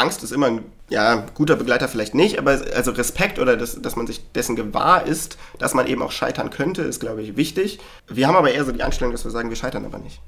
Angst ist immer ein ja, guter Begleiter vielleicht nicht, aber also Respekt oder das, dass man sich dessen gewahr ist, dass man eben auch scheitern könnte, ist, glaube ich, wichtig. Wir haben aber eher so die Einstellung, dass wir sagen, wir scheitern aber nicht.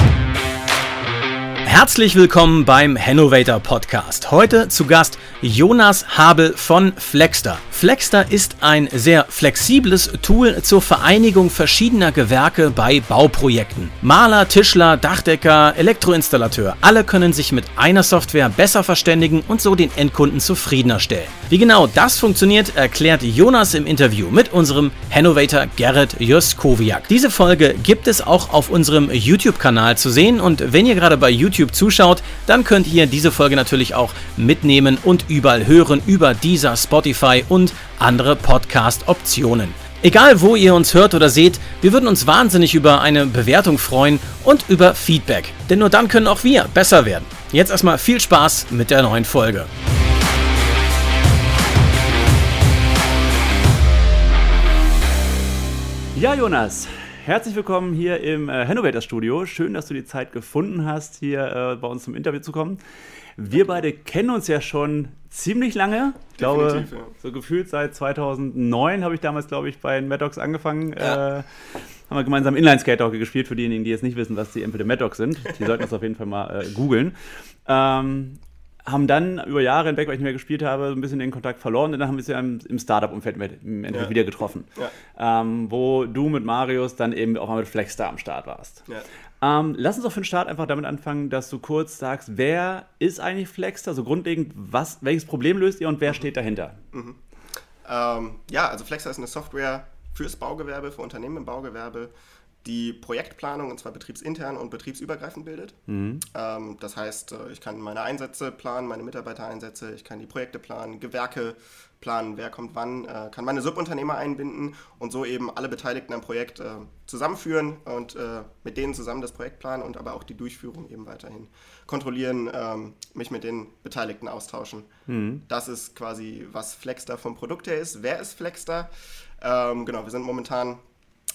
Herzlich willkommen beim Hannovator Podcast. Heute zu Gast Jonas Habel von Flexter. Flexter ist ein sehr flexibles Tool zur Vereinigung verschiedener Gewerke bei Bauprojekten. Maler, Tischler, Dachdecker, Elektroinstallateur, alle können sich mit einer Software besser verständigen und so den Endkunden zufriedener stellen. Wie genau das funktioniert, erklärt Jonas im Interview mit unserem Hannovator Gerrit Juskowiak. Diese Folge gibt es auch auf unserem YouTube-Kanal zu sehen und wenn ihr gerade bei YouTube zuschaut, dann könnt ihr diese Folge natürlich auch mitnehmen und überall hören über dieser Spotify und andere Podcast-Optionen. Egal wo ihr uns hört oder seht, wir würden uns wahnsinnig über eine Bewertung freuen und über Feedback. Denn nur dann können auch wir besser werden. Jetzt erstmal viel Spaß mit der neuen Folge. Ja, Jonas, herzlich willkommen hier im äh, Hannover Studio. Schön, dass du die Zeit gefunden hast, hier äh, bei uns zum Interview zu kommen. Wir beide kennen uns ja schon ziemlich lange. Ich glaube, ja. so gefühlt seit 2009 habe ich damals, glaube ich, bei Maddox angefangen. Ja. Äh, haben wir gemeinsam Inline-Skate-Hockey gespielt, für diejenigen, die jetzt nicht wissen, was die Empel Maddox sind. Die sollten das auf jeden Fall mal äh, googeln. Ähm, haben dann über Jahre hinweg, weil ich nicht mehr gespielt habe, so ein bisschen den Kontakt verloren und dann haben wir uns ja im, im Startup-Umfeld im Endeffekt ja. wieder getroffen. Ja. Ähm, wo du mit Marius dann eben auch mal mit Flexstar am Start warst. Ja. Ähm, lass uns doch für den Start einfach damit anfangen, dass du kurz sagst, wer ist eigentlich Flexstar? So grundlegend, was, welches Problem löst ihr und wer mhm. steht dahinter? Mhm. Ähm, ja, also Flexstar ist eine Software fürs Baugewerbe, für Unternehmen im Baugewerbe, die Projektplanung und zwar betriebsintern und betriebsübergreifend bildet. Mhm. Ähm, das heißt, äh, ich kann meine Einsätze planen, meine Mitarbeitereinsätze, ich kann die Projekte planen, Gewerke planen, wer kommt wann, äh, kann meine Subunternehmer einbinden und so eben alle Beteiligten am Projekt äh, zusammenführen und äh, mit denen zusammen das Projekt planen und aber auch die Durchführung eben weiterhin kontrollieren, ähm, mich mit den Beteiligten austauschen. Mhm. Das ist quasi, was Flexstar vom Produkt her ist. Wer ist Flexstar? Ähm, genau, wir sind momentan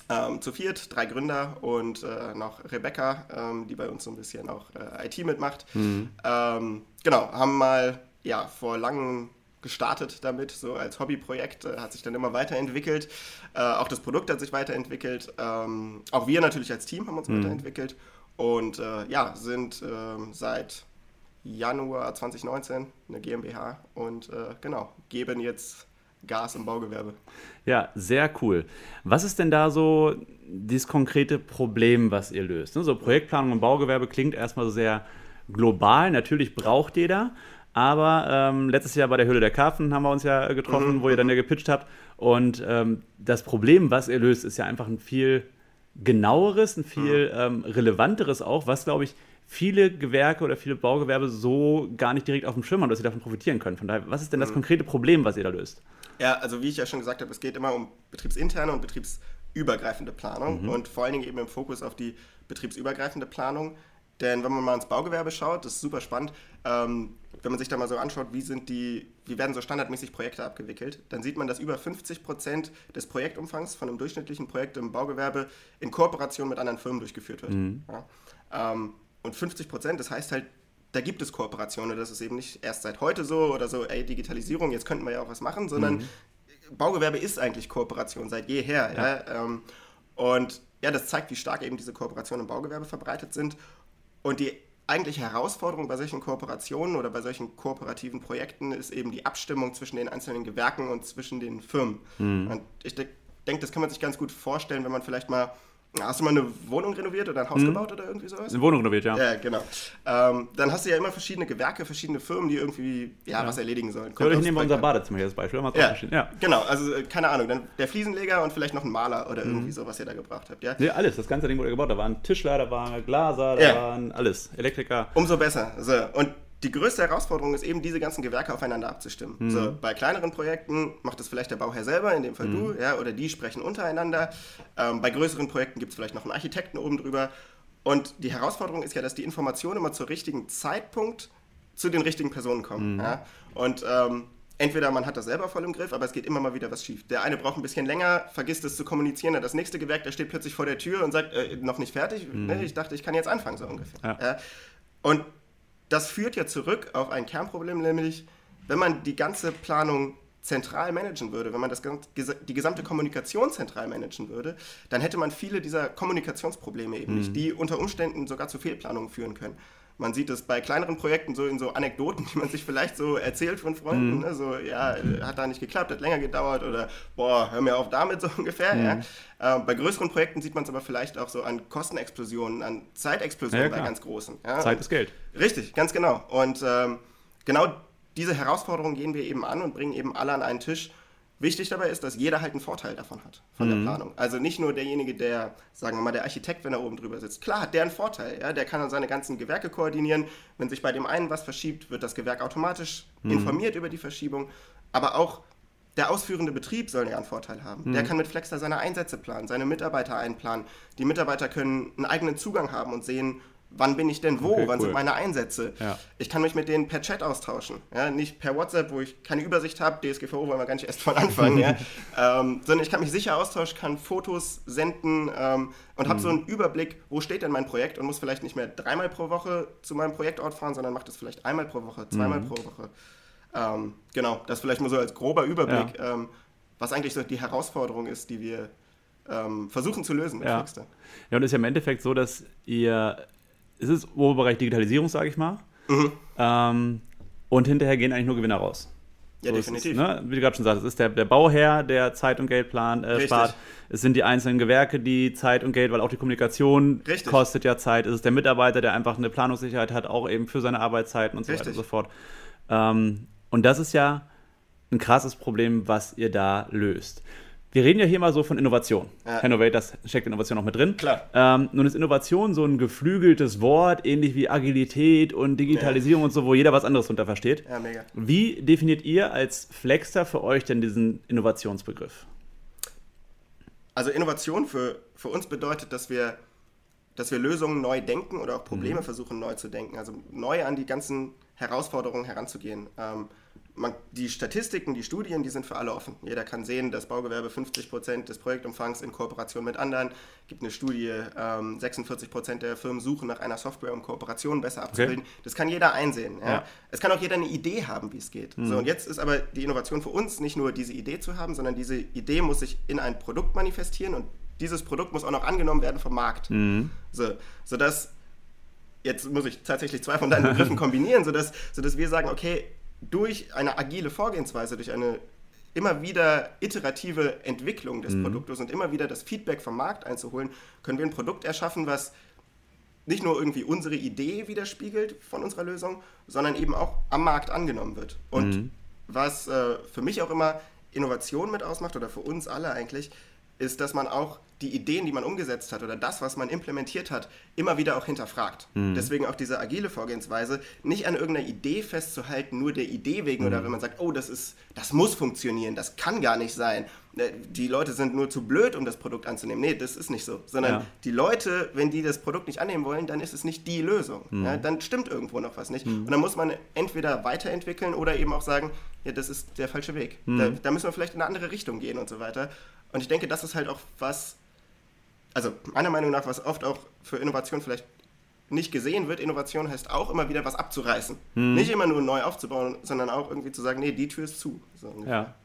ähm, zu viert, drei Gründer und äh, noch Rebecca, ähm, die bei uns so ein bisschen auch äh, IT mitmacht. Mhm. Ähm, genau, haben mal ja vor langem gestartet damit, so als Hobbyprojekt, äh, hat sich dann immer weiterentwickelt. Äh, auch das Produkt hat sich weiterentwickelt. Ähm, auch wir natürlich als Team haben uns mhm. weiterentwickelt und äh, ja, sind ähm, seit Januar 2019 eine GmbH und äh, genau, geben jetzt Gas im Baugewerbe. Ja, sehr cool. Was ist denn da so dieses konkrete Problem, was ihr löst? Ne, so Projektplanung im Baugewerbe klingt erstmal so sehr global. Natürlich braucht jeder. Aber ähm, letztes Jahr bei der Höhle der Karpfen haben wir uns ja getroffen, mhm. wo ihr dann ja gepitcht habt. Und ähm, das Problem, was ihr löst, ist ja einfach ein viel genaueres, ein viel mhm. ähm, relevanteres auch, was, glaube ich, viele Gewerke oder viele Baugewerbe so gar nicht direkt auf dem Schirm haben, dass sie davon profitieren können. Von daher, was ist denn das mhm. konkrete Problem, was ihr da löst? Ja, also wie ich ja schon gesagt habe, es geht immer um betriebsinterne und betriebsübergreifende Planung mhm. und vor allen Dingen eben im Fokus auf die betriebsübergreifende Planung. Denn wenn man mal ins Baugewerbe schaut, das ist super spannend, ähm, wenn man sich da mal so anschaut, wie, sind die, wie werden so standardmäßig Projekte abgewickelt, dann sieht man, dass über 50 Prozent des Projektumfangs von einem durchschnittlichen Projekt im Baugewerbe in Kooperation mit anderen Firmen durchgeführt wird. Mhm. Ja? Ähm, und 50 Prozent, das heißt halt, da gibt es Kooperationen. Das ist eben nicht erst seit heute so oder so, ey, Digitalisierung, jetzt könnten wir ja auch was machen, sondern mhm. Baugewerbe ist eigentlich Kooperation seit jeher. Ja. ja? Ähm, und ja, das zeigt, wie stark eben diese Kooperationen im Baugewerbe verbreitet sind. Und die eigentliche Herausforderung bei solchen Kooperationen oder bei solchen kooperativen Projekten ist eben die Abstimmung zwischen den einzelnen Gewerken und zwischen den Firmen. Mhm. Und ich denke, das kann man sich ganz gut vorstellen, wenn man vielleicht mal Hast du mal eine Wohnung renoviert oder ein Haus hm. gebaut oder irgendwie sowas? Eine Wohnung renoviert, ja. Ja, genau. Ähm, dann hast du ja immer verschiedene Gewerke, verschiedene Firmen, die irgendwie ja, ja. was erledigen sollen. Kommt ich nehmen wir unser Badezimmer hier als Beispiel. Ja, ja, genau. Also, äh, keine Ahnung. Dann der Fliesenleger und vielleicht noch ein Maler oder mhm. irgendwie so, was ihr da gebracht habt. Ja? ja, alles. Das ganze Ding wurde gebaut. Da waren Tischler, da waren Glaser, da waren alles. Elektriker. Umso besser. So. Und die größte Herausforderung ist eben, diese ganzen Gewerke aufeinander abzustimmen. Mhm. So, bei kleineren Projekten macht es vielleicht der Bauherr selber, in dem Fall mhm. du, ja, oder die sprechen untereinander. Ähm, bei größeren Projekten gibt es vielleicht noch einen Architekten oben drüber. Und die Herausforderung ist ja, dass die Informationen immer zur richtigen Zeitpunkt zu den richtigen Personen kommen. Mhm. Ja? Und ähm, entweder man hat das selber voll im Griff, aber es geht immer mal wieder was schief. Der eine braucht ein bisschen länger, vergisst es zu kommunizieren, das nächste Gewerk, der steht plötzlich vor der Tür und sagt, äh, noch nicht fertig, mhm. ne, ich dachte, ich kann jetzt anfangen, so ungefähr. Ja. Ja? Und das führt ja zurück auf ein Kernproblem, nämlich wenn man die ganze Planung zentral managen würde, wenn man das, die gesamte Kommunikation zentral managen würde, dann hätte man viele dieser Kommunikationsprobleme eben mhm. nicht, die unter Umständen sogar zu Fehlplanungen führen können. Man sieht es bei kleineren Projekten so in so Anekdoten, die man sich vielleicht so erzählt von Freunden. Mhm. Ne? So, ja, hat da nicht geklappt, hat länger gedauert oder boah, hör mir auf damit so ungefähr. Mhm. Ja. Äh, bei größeren Projekten sieht man es aber vielleicht auch so an Kostenexplosionen, an Zeitexplosionen ja, bei ganz großen. Ja. Zeit ist Geld. Richtig, ganz genau. Und ähm, genau diese Herausforderung gehen wir eben an und bringen eben alle an einen Tisch. Wichtig dabei ist, dass jeder halt einen Vorteil davon hat, von mhm. der Planung. Also nicht nur derjenige, der, sagen wir mal, der Architekt, wenn er oben drüber sitzt. Klar hat der einen Vorteil, ja? der kann dann seine ganzen Gewerke koordinieren. Wenn sich bei dem einen was verschiebt, wird das Gewerk automatisch mhm. informiert über die Verschiebung. Aber auch der ausführende Betrieb soll ja einen Vorteil haben. Mhm. Der kann mit Flexter seine Einsätze planen, seine Mitarbeiter einplanen. Die Mitarbeiter können einen eigenen Zugang haben und sehen, wann bin ich denn wo, okay, wann cool. sind meine Einsätze. Ja. Ich kann mich mit denen per Chat austauschen, ja? nicht per WhatsApp, wo ich keine Übersicht habe, DSGVO wollen wir gar nicht erst von anfangen, ja? ähm, sondern ich kann mich sicher austauschen, kann Fotos senden ähm, und mhm. habe so einen Überblick, wo steht denn mein Projekt und muss vielleicht nicht mehr dreimal pro Woche zu meinem Projektort fahren, sondern macht es vielleicht einmal pro Woche, zweimal mhm. pro Woche. Ähm, genau, das vielleicht mal so als grober Überblick, ähm, was eigentlich so die Herausforderung ist, die wir ähm, versuchen zu lösen mit ja. Ja, und es ist ja im Endeffekt so, dass ihr es ist Oberbereich Digitalisierung, sage ich mal. Mhm. Ähm, und hinterher gehen eigentlich nur Gewinner raus. Ja, so definitiv. Ist, ne? Wie du gerade schon sagst, es ist der, der Bauherr, der Zeit und Geld plan, äh, spart. Es sind die einzelnen Gewerke, die Zeit und Geld, weil auch die Kommunikation Richtig. kostet ja Zeit. Es ist der Mitarbeiter, der einfach eine Planungssicherheit hat, auch eben für seine Arbeitszeiten und so Richtig. weiter und so fort. Ähm, und das ist ja ein krasses Problem, was ihr da löst. Wir reden ja hier mal so von Innovation. Ja. Innovate, das steckt Innovation auch mit drin. Klar. Ähm, nun ist Innovation so ein geflügeltes Wort, ähnlich wie Agilität und Digitalisierung ja. und so, wo jeder was anderes darunter versteht. Ja, mega. Wie definiert ihr als Flexter für euch denn diesen Innovationsbegriff? Also Innovation für, für uns bedeutet, dass wir, dass wir Lösungen neu denken oder auch Probleme mhm. versuchen neu zu denken. Also neu an die ganzen Herausforderungen heranzugehen. Ähm, man, die Statistiken, die Studien, die sind für alle offen. Jeder kann sehen, das Baugewerbe 50 Prozent des Projektumfangs in Kooperation mit anderen. Es gibt eine Studie, ähm, 46 Prozent der Firmen suchen nach einer Software, um Kooperationen besser abzubilden. Okay. Das kann jeder einsehen. Ja? Ja. Es kann auch jeder eine Idee haben, wie es geht. Mhm. So, und jetzt ist aber die Innovation für uns nicht nur diese Idee zu haben, sondern diese Idee muss sich in ein Produkt manifestieren und dieses Produkt muss auch noch angenommen werden vom Markt. Mhm. So, sodass jetzt muss ich tatsächlich zwei von deinen Begriffen kombinieren, sodass, sodass wir sagen, okay, durch eine agile Vorgehensweise, durch eine immer wieder iterative Entwicklung des mhm. Produktes und immer wieder das Feedback vom Markt einzuholen, können wir ein Produkt erschaffen, was nicht nur irgendwie unsere Idee widerspiegelt von unserer Lösung, sondern eben auch am Markt angenommen wird. Und mhm. was äh, für mich auch immer Innovation mit ausmacht oder für uns alle eigentlich, ist, dass man auch die Ideen, die man umgesetzt hat oder das, was man implementiert hat, immer wieder auch hinterfragt. Mhm. Deswegen auch diese agile Vorgehensweise, nicht an irgendeiner Idee festzuhalten, nur der Idee wegen mhm. oder wenn man sagt, oh, das ist, das muss funktionieren, das kann gar nicht sein. Äh, die Leute sind nur zu blöd, um das Produkt anzunehmen. Nee, das ist nicht so. Sondern ja. die Leute, wenn die das Produkt nicht annehmen wollen, dann ist es nicht die Lösung. Mhm. Ja, dann stimmt irgendwo noch was nicht. Mhm. Und dann muss man entweder weiterentwickeln oder eben auch sagen, ja, das ist der falsche Weg. Mhm. Da, da müssen wir vielleicht in eine andere Richtung gehen und so weiter. Und ich denke, das ist halt auch was, also meiner Meinung nach, was oft auch für Innovation vielleicht nicht gesehen wird. Innovation heißt auch immer wieder was abzureißen. Hm. Nicht immer nur neu aufzubauen, sondern auch irgendwie zu sagen, nee, die Tür ist zu. So ja.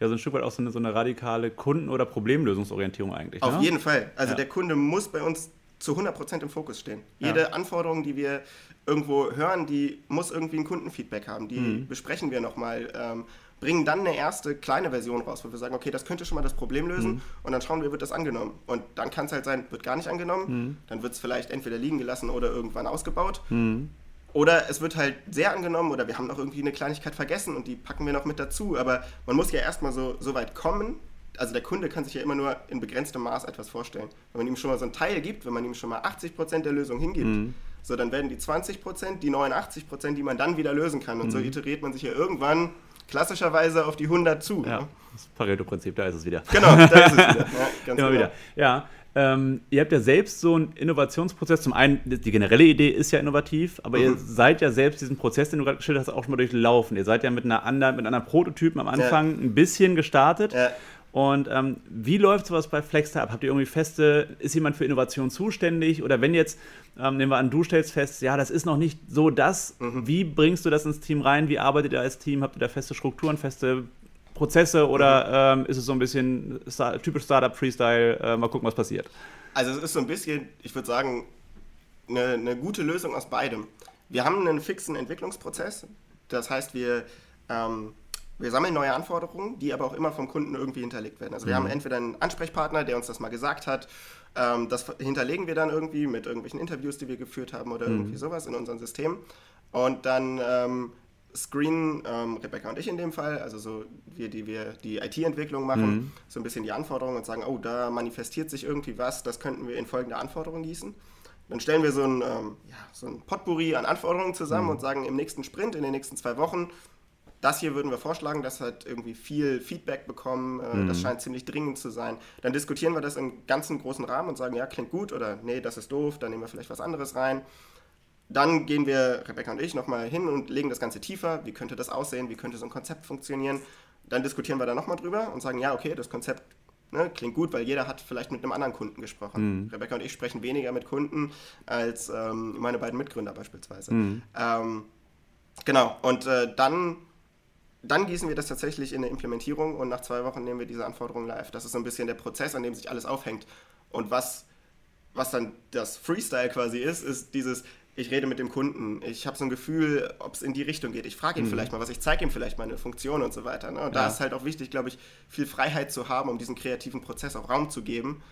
Ja, so ein Stück weit auch so eine, so eine radikale Kunden- oder Problemlösungsorientierung eigentlich. Auf ne? jeden Fall. Also ja. der Kunde muss bei uns zu 100% im Fokus stehen. Jede ja. Anforderung, die wir irgendwo hören, die muss irgendwie ein Kundenfeedback haben. Die mhm. besprechen wir nochmal. Ähm, bringen dann eine erste kleine Version raus, wo wir sagen, okay, das könnte schon mal das Problem lösen mhm. und dann schauen wir, wird das angenommen. Und dann kann es halt sein, wird gar nicht angenommen, mhm. dann wird es vielleicht entweder liegen gelassen oder irgendwann ausgebaut. Mhm. Oder es wird halt sehr angenommen oder wir haben noch irgendwie eine Kleinigkeit vergessen und die packen wir noch mit dazu. Aber man muss ja erstmal so, so weit kommen. Also der Kunde kann sich ja immer nur in begrenztem Maß etwas vorstellen. Wenn man ihm schon mal so einen Teil gibt, wenn man ihm schon mal 80% der Lösung hingibt, mhm. so dann werden die 20%, die 89%, die man dann wieder lösen kann. Und mhm. so iteriert man sich ja irgendwann klassischerweise auf die 100 zu. Ja, ne? das Pareto-Prinzip, da ist es wieder. Genau, da ist es wieder. Ja, Immer genau. wieder. Ja, ähm, ihr habt ja selbst so einen Innovationsprozess. Zum einen, die generelle Idee ist ja innovativ, aber mhm. ihr seid ja selbst diesen Prozess, den du gerade geschildert hast, auch schon mal durchlaufen. Ihr seid ja mit einer anderen, mit einer Prototypen am Anfang ja. ein bisschen gestartet. Ja. Und ähm, wie läuft sowas bei Flexter ab? Habt ihr irgendwie feste, ist jemand für Innovation zuständig? Oder wenn jetzt, ähm, nehmen wir an, du stellst fest, ja, das ist noch nicht so das, mhm. wie bringst du das ins Team rein? Wie arbeitet ihr als Team? Habt ihr da feste Strukturen, feste Prozesse oder mhm. ähm, ist es so ein bisschen Star typisch Startup Freestyle, äh, mal gucken, was passiert? Also es ist so ein bisschen, ich würde sagen, eine, eine, gute Lösung aus beidem. Wir haben einen fixen Entwicklungsprozess, das heißt, wir ähm, wir sammeln neue Anforderungen, die aber auch immer vom Kunden irgendwie hinterlegt werden. Also wir mhm. haben entweder einen Ansprechpartner, der uns das mal gesagt hat, ähm, das hinterlegen wir dann irgendwie mit irgendwelchen Interviews, die wir geführt haben oder mhm. irgendwie sowas in unserem System. Und dann ähm, screenen ähm, Rebecca und ich in dem Fall, also so wir, die wir die IT-Entwicklung machen, mhm. so ein bisschen die Anforderungen und sagen, oh, da manifestiert sich irgendwie was, das könnten wir in folgende Anforderungen gießen. Dann stellen wir so ein, ähm, ja, so ein Potpourri an Anforderungen zusammen mhm. und sagen, im nächsten Sprint, in den nächsten zwei Wochen, das hier würden wir vorschlagen, das hat irgendwie viel Feedback bekommen, äh, mhm. das scheint ziemlich dringend zu sein. Dann diskutieren wir das im ganzen großen Rahmen und sagen, ja, klingt gut oder nee, das ist doof, dann nehmen wir vielleicht was anderes rein. Dann gehen wir, Rebecca und ich, nochmal hin und legen das Ganze tiefer. Wie könnte das aussehen? Wie könnte so ein Konzept funktionieren? Dann diskutieren wir da nochmal drüber und sagen, ja, okay, das Konzept ne, klingt gut, weil jeder hat vielleicht mit einem anderen Kunden gesprochen. Mhm. Rebecca und ich sprechen weniger mit Kunden als ähm, meine beiden Mitgründer beispielsweise. Mhm. Ähm, genau, und äh, dann dann gießen wir das tatsächlich in eine Implementierung und nach zwei Wochen nehmen wir diese Anforderungen live. Das ist so ein bisschen der Prozess, an dem sich alles aufhängt. Und was, was dann das Freestyle quasi ist, ist dieses, ich rede mit dem Kunden, ich habe so ein Gefühl, ob es in die Richtung geht. Ich frage ihn mhm. vielleicht mal was, ich zeige ihm vielleicht meine Funktion und so weiter. Ne? Und ja. da ist halt auch wichtig, glaube ich, viel Freiheit zu haben, um diesen kreativen Prozess auch Raum zu geben,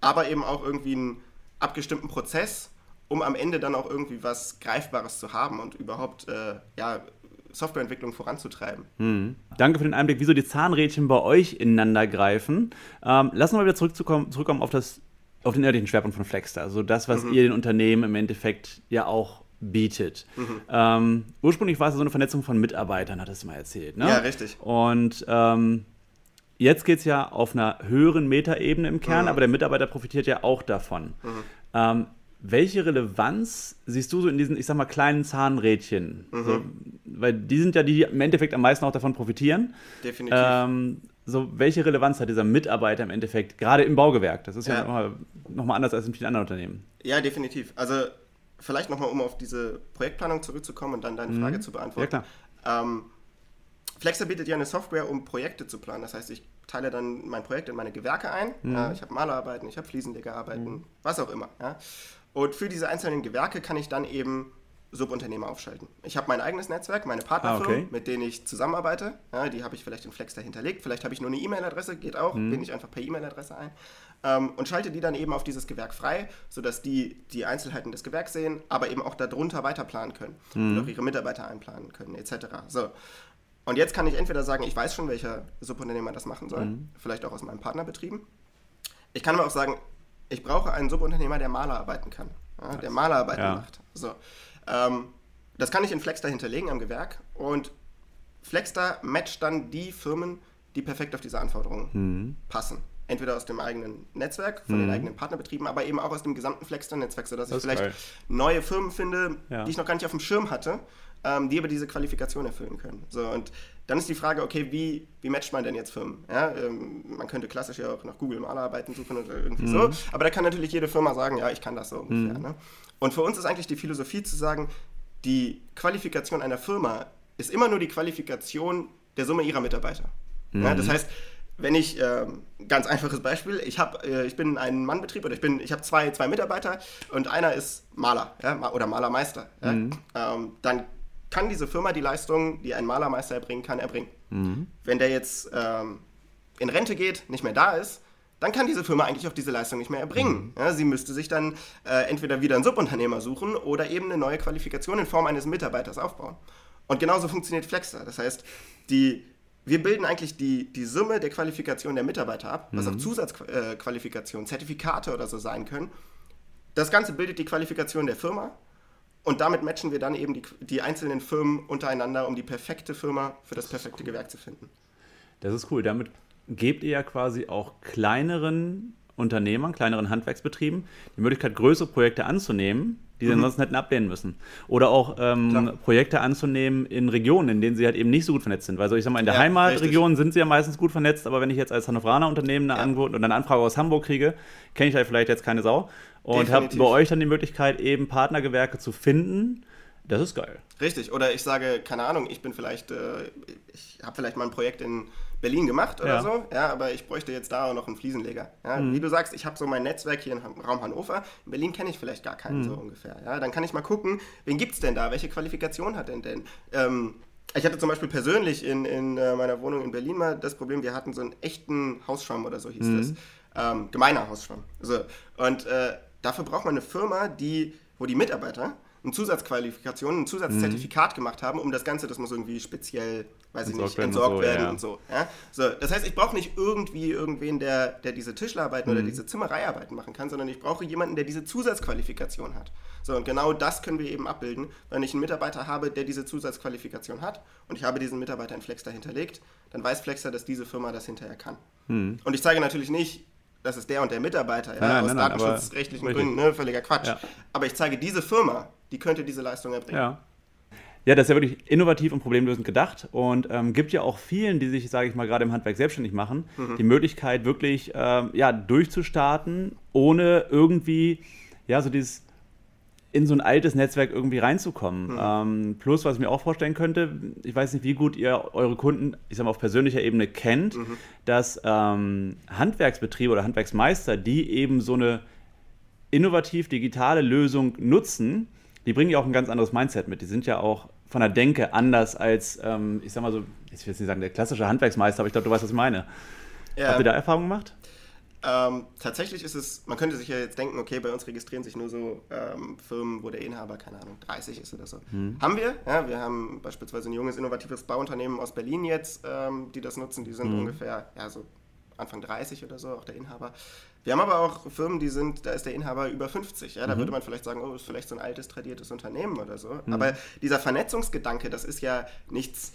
aber eben auch irgendwie einen abgestimmten Prozess, um am Ende dann auch irgendwie was Greifbares zu haben und überhaupt äh, ja, Softwareentwicklung voranzutreiben. Mhm. Danke für den Einblick, wieso die Zahnrädchen bei euch ineinander greifen. Ähm, lassen wir mal wieder zurückzukommen, zurückkommen auf, das, auf den inhaltlichen Schwerpunkt von Flexter. Also das, was mhm. ihr den Unternehmen im Endeffekt ja auch bietet. Mhm. Ähm, ursprünglich war es so eine Vernetzung von Mitarbeitern, hat es mal erzählt. Ne? Ja, richtig. Und ähm, jetzt geht es ja auf einer höheren Metaebene im Kern, mhm. aber der Mitarbeiter profitiert ja auch davon. Mhm. Ähm, welche Relevanz siehst du so in diesen, ich sag mal, kleinen Zahnrädchen? Mhm. So, weil die sind ja die, die im Endeffekt am meisten auch davon profitieren. Definitiv. Ähm, so, welche Relevanz hat dieser Mitarbeiter im Endeffekt, gerade im Baugewerk? Das ist ja, ja nochmal noch anders als in vielen anderen Unternehmen. Ja, definitiv. Also vielleicht nochmal, um auf diese Projektplanung zurückzukommen und dann deine mhm. Frage zu beantworten. Ja, klar. Ähm, Flexer bietet ja eine Software, um Projekte zu planen. Das heißt, ich teile dann mein Projekt in meine Gewerke ein. Mhm. Ich habe Malerarbeiten, ich habe Fliesenlegerarbeiten, mhm. was auch immer. Ja? Und für diese einzelnen Gewerke kann ich dann eben Subunternehmer aufschalten. Ich habe mein eigenes Netzwerk, meine Partnerfirmen, ah, okay. mit denen ich zusammenarbeite. Ja, die habe ich vielleicht in Flex dahinterlegt. Vielleicht habe ich nur eine E-Mail-Adresse, geht auch, mhm. bin ich einfach per E-Mail-Adresse ein. Ähm, und schalte die dann eben auf dieses Gewerk frei, sodass die die Einzelheiten des Gewerks sehen, aber eben auch darunter weiterplanen können mhm. und auch ihre Mitarbeiter einplanen können, etc. So. Und jetzt kann ich entweder sagen, ich weiß schon, welcher Subunternehmer das machen soll, mhm. vielleicht auch aus meinen Partnerbetrieben. Ich kann aber auch sagen, ich brauche einen Subunternehmer, der Maler arbeiten kann, ja, der Malerarbeiten ja. macht. So. Ähm, das kann ich in Flexstar hinterlegen am Gewerk und Flexstar matcht dann die Firmen, die perfekt auf diese Anforderungen mhm. passen. Entweder aus dem eigenen Netzwerk, von mhm. den eigenen Partnerbetrieben, aber eben auch aus dem gesamten Flexstar-Netzwerk, sodass das ich vielleicht geil. neue Firmen finde, ja. die ich noch gar nicht auf dem Schirm hatte, ähm, die aber diese Qualifikation erfüllen können. So, und dann ist die Frage, okay, wie, wie matcht man denn jetzt Firmen? Ja, ähm, man könnte klassisch ja auch nach Google Malerarbeiten suchen oder irgendwie mhm. so, aber da kann natürlich jede Firma sagen, ja, ich kann das so ungefähr. Mhm. Ne? Und für uns ist eigentlich die Philosophie zu sagen, die Qualifikation einer Firma ist immer nur die Qualifikation der Summe ihrer Mitarbeiter. Mhm. Ja, das heißt, wenn ich, äh, ganz einfaches Beispiel, ich, hab, äh, ich bin ein Mannbetrieb oder ich, ich habe zwei, zwei Mitarbeiter und einer ist Maler ja, oder Malermeister. Ja? Mhm. Ähm, dann kann diese Firma die Leistung, die ein Malermeister erbringen kann, erbringen. Mhm. Wenn der jetzt ähm, in Rente geht, nicht mehr da ist, dann kann diese Firma eigentlich auch diese Leistung nicht mehr erbringen. Mhm. Ja, sie müsste sich dann äh, entweder wieder einen Subunternehmer suchen oder eben eine neue Qualifikation in Form eines Mitarbeiters aufbauen. Und genauso funktioniert Flexer. Das heißt, die, wir bilden eigentlich die, die Summe der Qualifikation der Mitarbeiter ab, was mhm. auch Zusatzqualifikationen, Zertifikate oder so sein können. Das Ganze bildet die Qualifikation der Firma und damit matchen wir dann eben die, die einzelnen Firmen untereinander, um die perfekte Firma für das perfekte Gewerk zu finden. Das ist cool. Damit gebt ihr ja quasi auch kleineren Unternehmern, kleineren Handwerksbetrieben die Möglichkeit, größere Projekte anzunehmen, die sie mhm. ansonsten hätten ablehnen müssen. Oder auch ähm, Projekte anzunehmen in Regionen, in denen sie halt eben nicht so gut vernetzt sind. Weil so, ich sag mal, in der ja, Heimatregion richtig. sind sie ja meistens gut vernetzt, aber wenn ich jetzt als Hannoveraner Unternehmen eine, ja. Angebot oder eine Anfrage aus Hamburg kriege, kenne ich halt vielleicht jetzt keine Sau. Und habe bei euch dann die Möglichkeit, eben Partnergewerke zu finden. Das ist geil. Richtig. Oder ich sage, keine Ahnung, ich bin vielleicht, äh, ich habe vielleicht mal ein Projekt in Berlin gemacht oder ja. so, ja, aber ich bräuchte jetzt da auch noch einen Fliesenleger. Ja. Mhm. Wie du sagst, ich habe so mein Netzwerk hier im Raum Hannover. In Berlin kenne ich vielleicht gar keinen mhm. so ungefähr. Ja. Dann kann ich mal gucken, wen gibt es denn da? Welche Qualifikation hat denn denn? Ähm, ich hatte zum Beispiel persönlich in, in äh, meiner Wohnung in Berlin mal das Problem, wir hatten so einen echten Hausschwamm oder so hieß mhm. das. Ähm, gemeiner Hausschwamm. So. Und äh, dafür braucht man eine Firma, die, wo die Mitarbeiter eine Zusatzqualifikation, ein Zusatzzertifikat mhm. gemacht haben, um das Ganze, das muss irgendwie speziell, weiß entsorgt ich nicht, entsorgt so, werden ja. und so. Ja? so. Das heißt, ich brauche nicht irgendwie irgendwen, der, der diese Tischlerarbeiten mhm. oder diese Zimmereiarbeiten machen kann, sondern ich brauche jemanden, der diese Zusatzqualifikation hat. So, und genau das können wir eben abbilden. Wenn ich einen Mitarbeiter habe, der diese Zusatzqualifikation hat und ich habe diesen Mitarbeiter in Flexter hinterlegt, dann weiß Flexter, dass diese Firma das hinterher kann. Mhm. Und ich zeige natürlich nicht, das ist der und der Mitarbeiter, ja, nein, aus nein, datenschutzrechtlichen Gründen, ne, völliger Quatsch. Ja. Aber ich zeige diese Firma, die könnte diese Leistung erbringen. Ja. Ja, das ist ja wirklich innovativ und problemlösend gedacht und ähm, gibt ja auch vielen, die sich, sage ich mal, gerade im Handwerk selbstständig machen, mhm. die Möglichkeit, wirklich ähm, ja, durchzustarten, ohne irgendwie ja, so dieses in so ein altes Netzwerk irgendwie reinzukommen. Mhm. Ähm, plus, was ich mir auch vorstellen könnte, ich weiß nicht, wie gut ihr eure Kunden, ich sag mal, auf persönlicher Ebene kennt, mhm. dass ähm, Handwerksbetriebe oder Handwerksmeister, die eben so eine innovativ digitale Lösung nutzen, die bringen ja auch ein ganz anderes Mindset mit. Die sind ja auch von der Denke anders als, ähm, ich sag mal so, ich will jetzt nicht sagen der klassische Handwerksmeister, aber ich glaube, du weißt, was ich meine. Ja. Habt ihr da Erfahrungen gemacht? Ähm, tatsächlich ist es, man könnte sich ja jetzt denken, okay, bei uns registrieren sich nur so ähm, Firmen, wo der Inhaber, keine Ahnung, 30 ist oder so. Mhm. Haben wir, ja, wir haben beispielsweise ein junges, innovatives Bauunternehmen aus Berlin jetzt, ähm, die das nutzen, die sind mhm. ungefähr, ja, so Anfang 30 oder so, auch der Inhaber. Wir haben aber auch Firmen, die sind, da ist der Inhaber über 50. Ja? Da mhm. würde man vielleicht sagen, oh, ist vielleicht so ein altes, tradiertes Unternehmen oder so. Mhm. Aber dieser Vernetzungsgedanke, das ist ja nichts,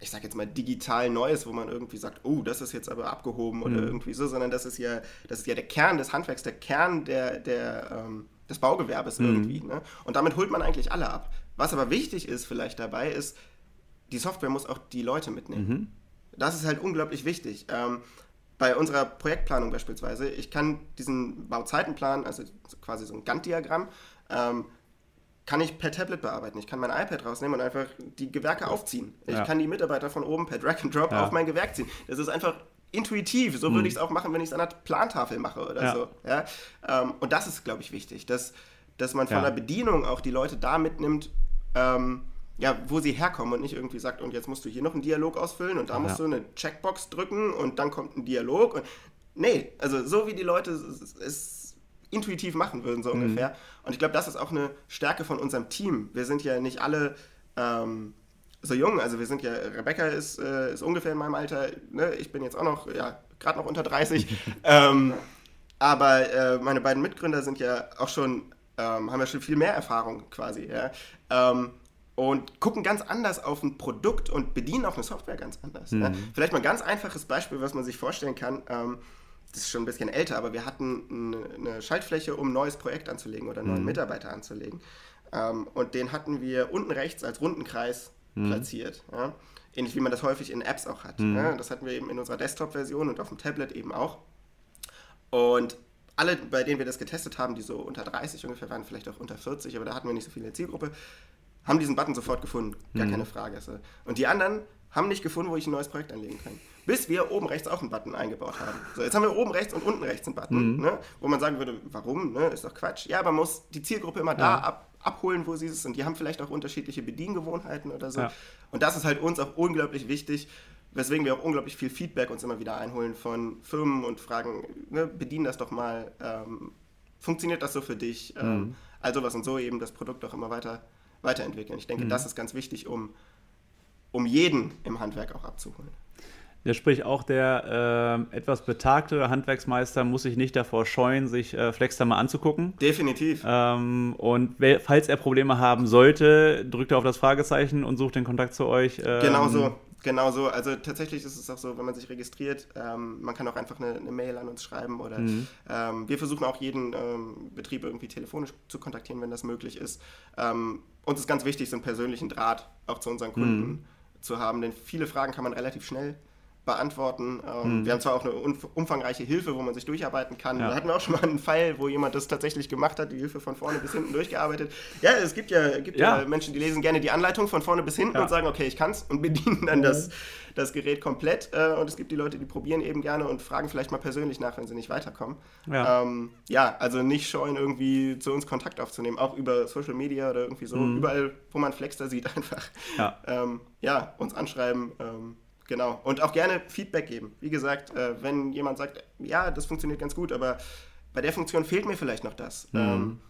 ich sage jetzt mal, digital Neues, wo man irgendwie sagt, oh, das ist jetzt aber abgehoben oder mhm. irgendwie so, sondern das ist ja, das ist ja der Kern des Handwerks, der Kern der, der, ähm, des Baugewerbes mhm. irgendwie. Ne? Und damit holt man eigentlich alle ab. Was aber wichtig ist vielleicht dabei, ist, die Software muss auch die Leute mitnehmen. Mhm. Das ist halt unglaublich wichtig. Ähm, bei unserer Projektplanung beispielsweise, ich kann diesen Bauzeitenplan, also quasi so ein Gantt-Diagramm, ähm, kann ich per Tablet bearbeiten. Ich kann mein iPad rausnehmen und einfach die Gewerke aufziehen. Ich ja. kann die Mitarbeiter von oben per Drag and Drop ja. auf mein Gewerk ziehen. Das ist einfach intuitiv. So würde mhm. ich es auch machen, wenn ich es an der Plantafel mache oder ja. so. Ja? Ähm, und das ist, glaube ich, wichtig, dass, dass man von der Bedienung auch die Leute da mitnimmt, ähm, ja, wo sie herkommen und nicht irgendwie sagt, und jetzt musst du hier noch einen Dialog ausfüllen und da musst du eine Checkbox drücken und dann kommt ein Dialog. Und, nee, also so wie die Leute es intuitiv machen würden, so mhm. ungefähr. Und ich glaube, das ist auch eine Stärke von unserem Team. Wir sind ja nicht alle ähm, so jung, also wir sind ja, Rebecca ist, äh, ist ungefähr in meinem Alter, ne? ich bin jetzt auch noch, ja, gerade noch unter 30. ähm, aber äh, meine beiden Mitgründer sind ja auch schon, ähm, haben ja schon viel mehr Erfahrung quasi, ja. Ähm, und gucken ganz anders auf ein Produkt und bedienen auch eine Software ganz anders. Mhm. Ja? Vielleicht mal ein ganz einfaches Beispiel, was man sich vorstellen kann. Das ist schon ein bisschen älter, aber wir hatten eine Schaltfläche, um ein neues Projekt anzulegen oder einen neuen mhm. Mitarbeiter anzulegen. Ähm, und den hatten wir unten rechts als runden Kreis mhm. platziert. Ja? Ähnlich wie man das häufig in Apps auch hat. Mhm. Ja? Das hatten wir eben in unserer Desktop-Version und auf dem Tablet eben auch. Und alle, bei denen wir das getestet haben, die so unter 30 ungefähr waren, vielleicht auch unter 40, aber da hatten wir nicht so viele Zielgruppe, haben diesen Button sofort gefunden. Gar mhm. keine Frage. Und die anderen haben nicht gefunden, wo ich ein neues Projekt anlegen kann. Bis wir oben rechts auch einen Button eingebaut haben. So, jetzt haben wir oben rechts und unten rechts einen Button, mhm. ne, wo man sagen würde, warum, ne, ist doch Quatsch. Ja, man muss die Zielgruppe immer ja. da ab, abholen, wo sie es sind. Die haben vielleicht auch unterschiedliche Bediengewohnheiten oder so. Ja. Und das ist halt uns auch unglaublich wichtig, weswegen wir auch unglaublich viel Feedback uns immer wieder einholen von Firmen und fragen, ne, bedien das doch mal, ähm, funktioniert das so für dich? Ähm, mhm. also was und so eben das Produkt auch immer weiter weiterentwickeln. Ich denke, mhm. das ist ganz wichtig, um um jeden im Handwerk auch abzuholen. Ja, sprich, auch der äh, etwas betagte Handwerksmeister muss sich nicht davor scheuen, sich äh, Flexter mal anzugucken. Definitiv. Ähm, und falls er Probleme haben sollte, drückt er auf das Fragezeichen und sucht den Kontakt zu euch. Ähm, genau so. Genau so. Also tatsächlich ist es auch so, wenn man sich registriert, ähm, man kann auch einfach eine, eine, Mail an uns schreiben oder mhm. ähm, wir versuchen auch jeden ähm, Betrieb irgendwie telefonisch zu kontaktieren, wenn das möglich ist. Ähm, uns ist ganz wichtig, so einen persönlichen Draht auch zu unseren Kunden mhm. zu haben, denn viele Fragen kann man relativ schnell beantworten. Ähm, mhm. Wir haben zwar auch eine umfangreiche Hilfe, wo man sich durcharbeiten kann. Ja. Da hatten wir auch schon mal einen Fall, wo jemand das tatsächlich gemacht hat, die Hilfe von vorne bis hinten durchgearbeitet. Ja, es gibt ja, gibt ja. ja Menschen, die lesen gerne die Anleitung von vorne bis hinten und sagen, okay, ich kann's und bedienen dann das, mhm. das Gerät komplett. Äh, und es gibt die Leute, die probieren eben gerne und fragen vielleicht mal persönlich nach, wenn sie nicht weiterkommen. Ja, ähm, ja also nicht scheuen, irgendwie zu uns Kontakt aufzunehmen, auch über Social Media oder irgendwie so. Mhm. Überall, wo man Flexter sieht, einfach ja, ähm, ja uns anschreiben. Genau. Und auch gerne Feedback geben. Wie gesagt, äh, wenn jemand sagt, ja, das funktioniert ganz gut, aber bei der Funktion fehlt mir vielleicht noch das. Mhm. Ähm,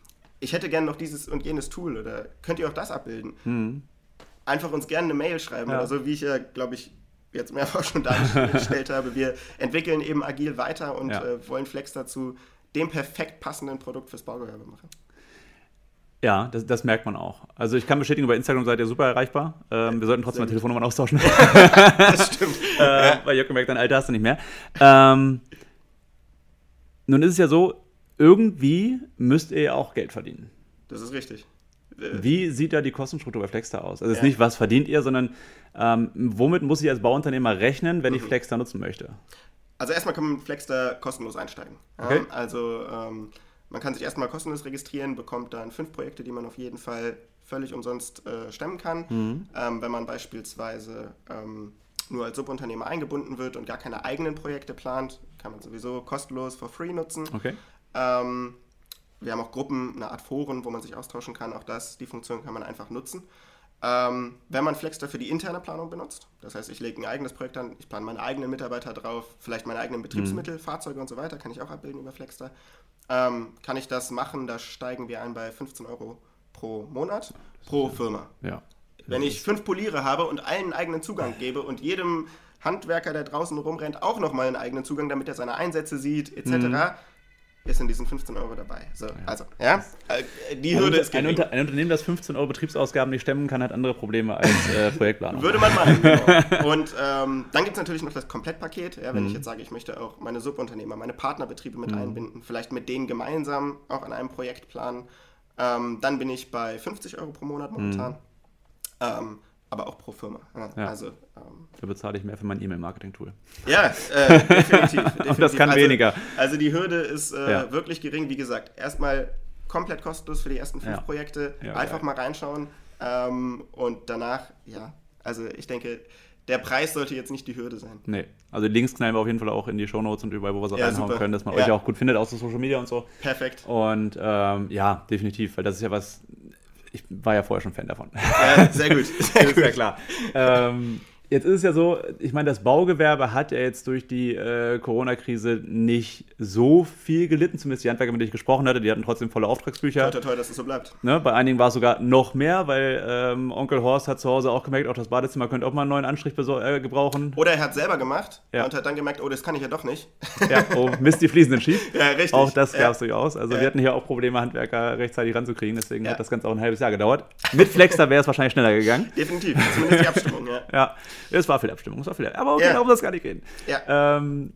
ich hätte gerne noch dieses und jenes Tool oder könnt ihr auch das abbilden? Mhm. Einfach uns gerne eine Mail schreiben ja. oder so, wie ich ja, glaube ich, jetzt mehrfach schon dargestellt habe. Wir entwickeln eben agil weiter und ja. äh, wollen Flex dazu dem perfekt passenden Produkt fürs Baugewerbe machen. Ja, das, das, merkt man auch. Also ich kann bestätigen, bei Instagram seid ihr super erreichbar. Ähm, wir sollten trotzdem mal Telefonnummern austauschen. das stimmt. äh, weil Jörg merkt, dein Alter hast du nicht mehr. Ähm, nun ist es ja so, irgendwie müsst ihr ja auch Geld verdienen. Das ist richtig. Äh, Wie sieht da die Kostenstruktur bei Flexstar aus? Also es ist nicht, was verdient ihr, sondern ähm, womit muss ich als Bauunternehmer rechnen, wenn mhm. ich Flexstar nutzen möchte? Also erstmal kann man Flexstar kostenlos einsteigen. Okay. Also ähm, man kann sich erstmal kostenlos registrieren, bekommt dann fünf Projekte, die man auf jeden Fall völlig umsonst äh, stemmen kann. Mhm. Ähm, wenn man beispielsweise ähm, nur als Subunternehmer eingebunden wird und gar keine eigenen Projekte plant, kann man sowieso kostenlos for free nutzen. Okay. Ähm, wir haben auch Gruppen, eine Art Foren, wo man sich austauschen kann. Auch das, die Funktion kann man einfach nutzen. Ähm, wenn man Flexter für die interne Planung benutzt, das heißt, ich lege ein eigenes Projekt an, ich plane meine eigenen Mitarbeiter drauf, vielleicht meine eigenen Betriebsmittel, mhm. Fahrzeuge und so weiter, kann ich auch abbilden über Flexter ähm, kann ich das machen. Da steigen wir ein bei 15 Euro pro Monat, pro Firma. Ja. Wenn ich fünf Poliere habe und allen einen eigenen Zugang gebe und jedem Handwerker, der draußen rumrennt, auch nochmal einen eigenen Zugang, damit er seine Einsätze sieht, etc., mhm ist in diesen 15 Euro dabei. So, ja. Also, ja, äh, die Hürde ein, ist ein, Unter ein, Unternehmen, das 15 Euro Betriebsausgaben nicht stemmen kann, hat andere Probleme als äh, Projektplanung. Würde man meinen, genau. Und ähm, dann gibt es natürlich noch das Komplettpaket. Ja, wenn mhm. ich jetzt sage, ich möchte auch meine Subunternehmer, meine Partnerbetriebe mit mhm. einbinden, vielleicht mit denen gemeinsam auch an einem Projekt planen, ähm, dann bin ich bei 50 Euro pro Monat momentan. Mhm. Ähm, aber auch pro Firma. Ja. Also, ähm, da bezahle ich mehr für mein E-Mail-Marketing-Tool. Ja, äh, definitiv, definitiv. das kann also, weniger. Also die Hürde ist äh, ja. wirklich gering. Wie gesagt, erstmal komplett kostenlos für die ersten fünf ja. Projekte. Einfach mal reinschauen. Ähm, und danach, ja, also ich denke, der Preis sollte jetzt nicht die Hürde sein. Nee, also die Links knallen wir auf jeden Fall auch in die Shownotes und überall, wo wir es ja, reinhauen super. können, dass man euch auch gut findet, außer Social Media und so. Perfekt. Und ähm, ja, definitiv, weil das ist ja was, ich war ja vorher schon Fan davon. Ja, sehr gut. Sehr gut. ja klar. Ähm, Jetzt ist es ja so, ich meine, das Baugewerbe hat ja jetzt durch die äh, Corona-Krise nicht so viel gelitten, zumindest die Handwerker, mit denen ich gesprochen hatte, die hatten trotzdem volle Auftragsbücher. Toll, toll, dass es so bleibt. Ne? Bei einigen war es sogar noch mehr, weil ähm, Onkel Horst hat zu Hause auch gemerkt, auch das Badezimmer könnte auch mal einen neuen Anstrich äh, gebrauchen. Oder er hat selber gemacht ja. und hat dann gemerkt, oh, das kann ich ja doch nicht. Ja, oh, Mist, die Fliesen sind schief. ja, richtig. Auch das gab es ja. durchaus. Also wir hatten hier auch Probleme, Handwerker rechtzeitig ranzukriegen, deswegen hat das Ganze auch ein halbes Jahr gedauert. Mit Flexter wäre es wahrscheinlich schneller gegangen. Definitiv, zumindest die Abstimmung, ja. Ja, es war viel Abstimmung muss auch vielleicht. Aber okay, ja. darum soll es gar nicht reden. Ja. Ähm,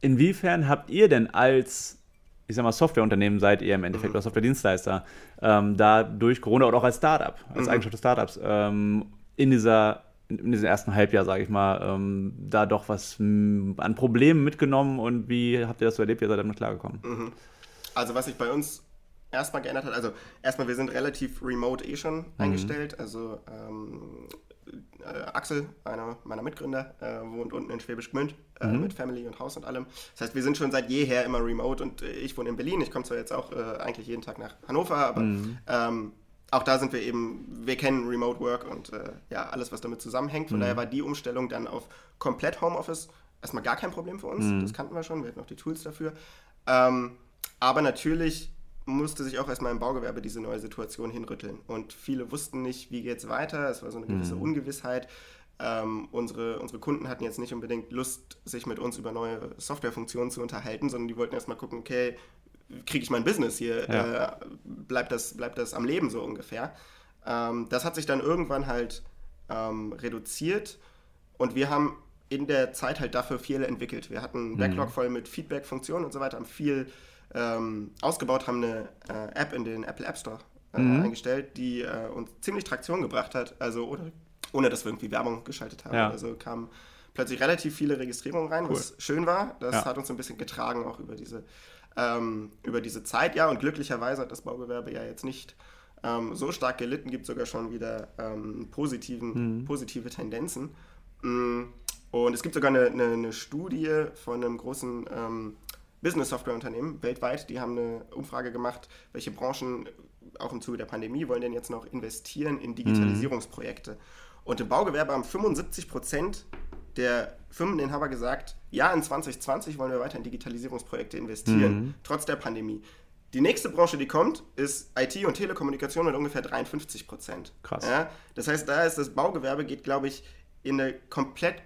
inwiefern habt ihr denn als, ich sag mal, Softwareunternehmen seid ihr im Endeffekt mhm. oder Softwaredienstleister, ähm, da durch Corona oder auch als Startup, als mhm. Eigenschaft des Startups, ähm, in dieser in diesem ersten Halbjahr, sage ich mal, ähm, da doch was an Problemen mitgenommen und wie habt ihr das so erlebt? Wie seid ihr damit klargekommen? Mhm. Also was sich bei uns erstmal geändert hat, also erstmal, wir sind relativ remote eh schon mhm. eingestellt, also ähm, äh, Axel, einer meiner Mitgründer, äh, wohnt unten in Schwäbisch Gmünd äh, mhm. mit Family und Haus und allem. Das heißt, wir sind schon seit jeher immer remote und äh, ich wohne in Berlin. Ich komme zwar jetzt auch äh, eigentlich jeden Tag nach Hannover, aber mhm. ähm, auch da sind wir eben, wir kennen Remote Work und äh, ja, alles, was damit zusammenhängt. Von mhm. daher war die Umstellung dann auf komplett Homeoffice erstmal gar kein Problem für uns. Mhm. Das kannten wir schon, wir hatten auch die Tools dafür. Ähm, aber natürlich musste sich auch erstmal im Baugewerbe diese neue Situation hinrütteln. Und viele wussten nicht, wie geht es weiter. Es war so eine gewisse mhm. Ungewissheit. Ähm, unsere, unsere Kunden hatten jetzt nicht unbedingt Lust, sich mit uns über neue Softwarefunktionen zu unterhalten, sondern die wollten erstmal gucken, okay, kriege ich mein Business hier, ja. äh, bleibt, das, bleibt das am Leben so ungefähr. Ähm, das hat sich dann irgendwann halt ähm, reduziert und wir haben in der Zeit halt dafür viel entwickelt. Wir hatten einen mhm. Backlog voll mit Feedback-Funktionen und so weiter, haben viel ähm, ausgebaut, haben eine äh, App in den Apple App Store äh, mhm. eingestellt, die äh, uns ziemlich Traktion gebracht hat. Also ohne, ohne dass wir irgendwie Werbung geschaltet haben. Ja. Also kamen plötzlich relativ viele Registrierungen rein, cool. was schön war. Das ja. hat uns ein bisschen getragen auch über diese, ähm, über diese Zeit. Ja, und glücklicherweise hat das Baugewerbe ja jetzt nicht ähm, so stark gelitten, gibt sogar schon wieder ähm, positiven, mhm. positive Tendenzen. Mm, und es gibt sogar eine, eine, eine Studie von einem großen ähm, Business-Software-Unternehmen weltweit, die haben eine Umfrage gemacht, welche Branchen auch im Zuge der Pandemie wollen denn jetzt noch investieren in Digitalisierungsprojekte. Mhm. Und im Baugewerbe haben 75 Prozent der Firmeninhaber gesagt, ja, in 2020 wollen wir weiter in Digitalisierungsprojekte investieren, mhm. trotz der Pandemie. Die nächste Branche, die kommt, ist IT und Telekommunikation mit ungefähr 53 Prozent. Krass. Ja, das heißt, da ist das Baugewerbe, geht, glaube ich, in eine komplett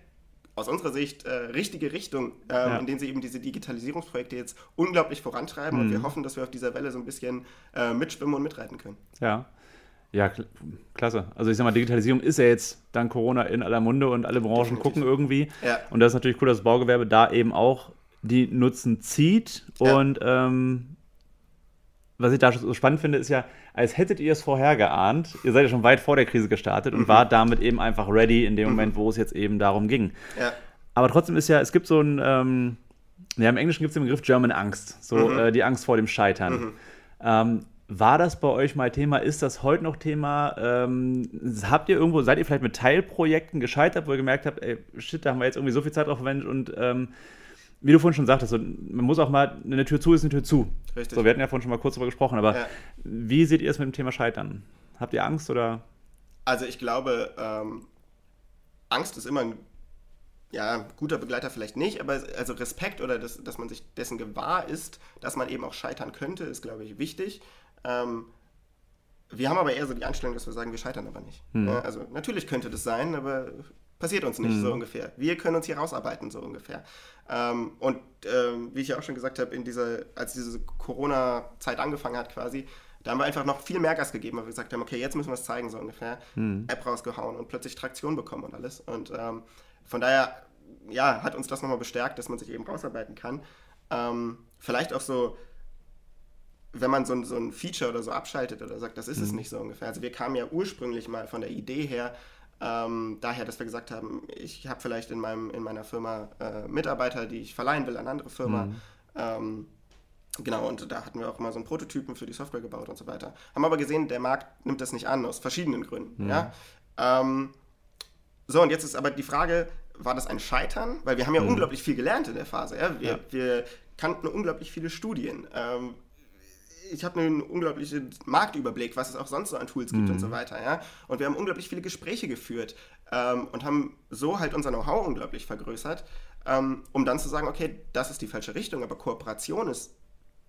aus unserer Sicht äh, richtige Richtung, ähm, ja. in denen sie eben diese Digitalisierungsprojekte jetzt unglaublich vorantreiben mhm. und wir hoffen, dass wir auf dieser Welle so ein bisschen äh, mitschwimmen und mitreiten können. Ja. Ja, klasse. Also ich sag mal, Digitalisierung ist ja jetzt dank Corona in aller Munde und alle Branchen Definitiv. gucken irgendwie. Ja. Und das ist natürlich cool, dass das Baugewerbe da eben auch die Nutzen zieht. Ja. Und ähm, was ich da so spannend finde, ist ja, als hättet ihr es vorher geahnt, ihr seid ja schon weit vor der Krise gestartet und mhm. wart damit eben einfach ready in dem mhm. Moment, wo es jetzt eben darum ging. Ja. Aber trotzdem ist ja, es gibt so ein, ähm, ja, im Englischen gibt es den Begriff German Angst, so mhm. äh, die Angst vor dem Scheitern. Mhm. Ähm, war das bei euch mal Thema? Ist das heute noch Thema? Ähm, habt ihr irgendwo, seid ihr vielleicht mit Teilprojekten gescheitert, wo ihr gemerkt habt, ey, shit, da haben wir jetzt irgendwie so viel Zeit drauf verwendet und ähm, wie du vorhin schon sagtest, so, man muss auch mal, eine Tür zu ist eine Tür zu. Richtig. So, wir hatten ja vorhin schon mal kurz darüber gesprochen, aber ja. wie seht ihr es mit dem Thema Scheitern? Habt ihr Angst oder? Also ich glaube, ähm, Angst ist immer ein ja, guter Begleiter vielleicht nicht, aber also Respekt oder das, dass man sich dessen gewahr ist, dass man eben auch scheitern könnte, ist, glaube ich, wichtig. Ähm, wir haben aber eher so die Einstellung, dass wir sagen, wir scheitern aber nicht. Hm. Ja, also natürlich könnte das sein, aber passiert uns nicht, hm. so ungefähr. Wir können uns hier rausarbeiten, so ungefähr. Ähm, und ähm, wie ich ja auch schon gesagt habe, in dieser, als diese Corona-Zeit angefangen hat quasi, da haben wir einfach noch viel mehr Gas gegeben, weil wir gesagt haben, okay, jetzt müssen wir es zeigen, so ungefähr. Hm. App rausgehauen und plötzlich Traktion bekommen und alles. Und ähm, von daher, ja, hat uns das nochmal bestärkt, dass man sich eben rausarbeiten kann. Ähm, vielleicht auch so wenn man so, so ein Feature oder so abschaltet oder sagt, das ist mhm. es nicht so ungefähr. Also wir kamen ja ursprünglich mal von der Idee her, ähm, daher, dass wir gesagt haben, ich habe vielleicht in, meinem, in meiner Firma äh, Mitarbeiter, die ich verleihen will an andere Firma. Mhm. Ähm, genau, und da hatten wir auch mal so einen Prototypen für die Software gebaut und so weiter. Haben aber gesehen, der Markt nimmt das nicht an, aus verschiedenen Gründen. Mhm. Ja? Ähm, so, und jetzt ist aber die Frage, war das ein Scheitern? Weil wir haben ja mhm. unglaublich viel gelernt in der Phase. Ja? Wir, ja. wir kannten unglaublich viele Studien. Ähm, ich habe einen unglaublichen Marktüberblick, was es auch sonst so an Tools gibt mhm. und so weiter. Ja? Und wir haben unglaublich viele Gespräche geführt ähm, und haben so halt unser Know-how unglaublich vergrößert, ähm, um dann zu sagen, okay, das ist die falsche Richtung, aber Kooperation ist